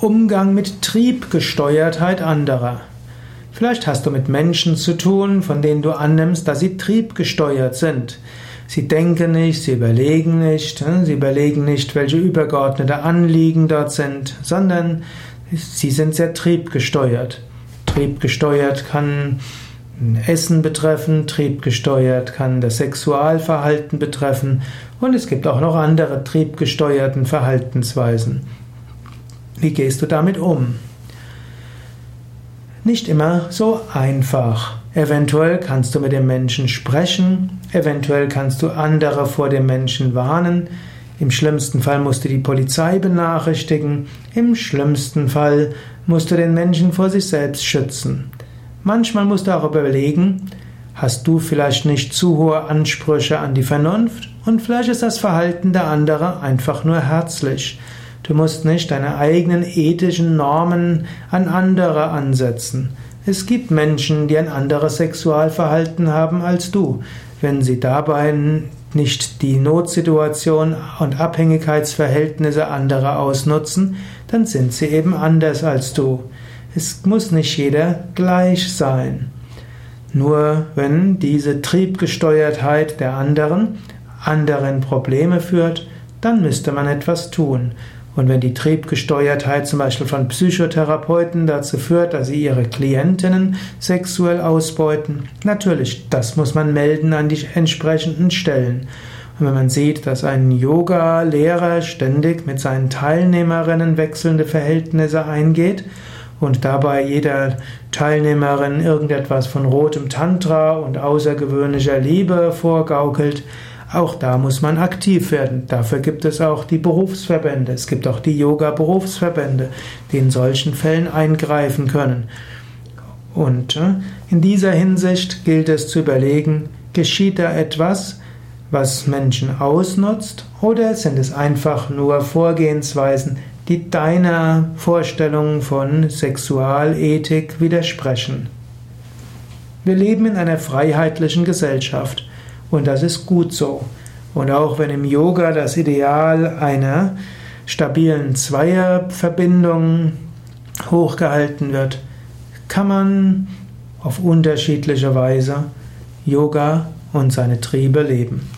Umgang mit Triebgesteuertheit anderer. Vielleicht hast du mit Menschen zu tun, von denen du annimmst, dass sie triebgesteuert sind. Sie denken nicht, sie überlegen nicht, hm, sie überlegen nicht, welche übergeordnete Anliegen dort sind, sondern sie sind sehr triebgesteuert. Triebgesteuert kann Essen betreffen, triebgesteuert kann das Sexualverhalten betreffen und es gibt auch noch andere triebgesteuerten Verhaltensweisen. Wie gehst du damit um? Nicht immer so einfach. Eventuell kannst du mit dem Menschen sprechen, eventuell kannst du andere vor dem Menschen warnen, im schlimmsten Fall musst du die Polizei benachrichtigen, im schlimmsten Fall musst du den Menschen vor sich selbst schützen. Manchmal musst du auch überlegen, hast du vielleicht nicht zu hohe Ansprüche an die Vernunft und vielleicht ist das Verhalten der anderen einfach nur herzlich. Du musst nicht deine eigenen ethischen Normen an andere ansetzen. Es gibt Menschen, die ein anderes Sexualverhalten haben als du. Wenn sie dabei nicht die Notsituation und Abhängigkeitsverhältnisse anderer ausnutzen, dann sind sie eben anders als du. Es muss nicht jeder gleich sein. Nur wenn diese Triebgesteuertheit der anderen anderen Probleme führt, dann müsste man etwas tun. Und wenn die Triebgesteuertheit zum Beispiel von Psychotherapeuten dazu führt, dass sie ihre Klientinnen sexuell ausbeuten, natürlich, das muss man melden an die entsprechenden Stellen. Und wenn man sieht, dass ein Yoga-Lehrer ständig mit seinen Teilnehmerinnen wechselnde Verhältnisse eingeht und dabei jeder Teilnehmerin irgendetwas von rotem Tantra und außergewöhnlicher Liebe vorgaukelt, auch da muss man aktiv werden. Dafür gibt es auch die Berufsverbände. Es gibt auch die Yoga-Berufsverbände, die in solchen Fällen eingreifen können. Und äh, in dieser Hinsicht gilt es zu überlegen, geschieht da etwas, was Menschen ausnutzt, oder sind es einfach nur Vorgehensweisen, die deiner Vorstellung von Sexualethik widersprechen? Wir leben in einer freiheitlichen Gesellschaft. Und das ist gut so. Und auch wenn im Yoga das Ideal einer stabilen Zweierverbindung hochgehalten wird, kann man auf unterschiedliche Weise Yoga und seine Triebe leben.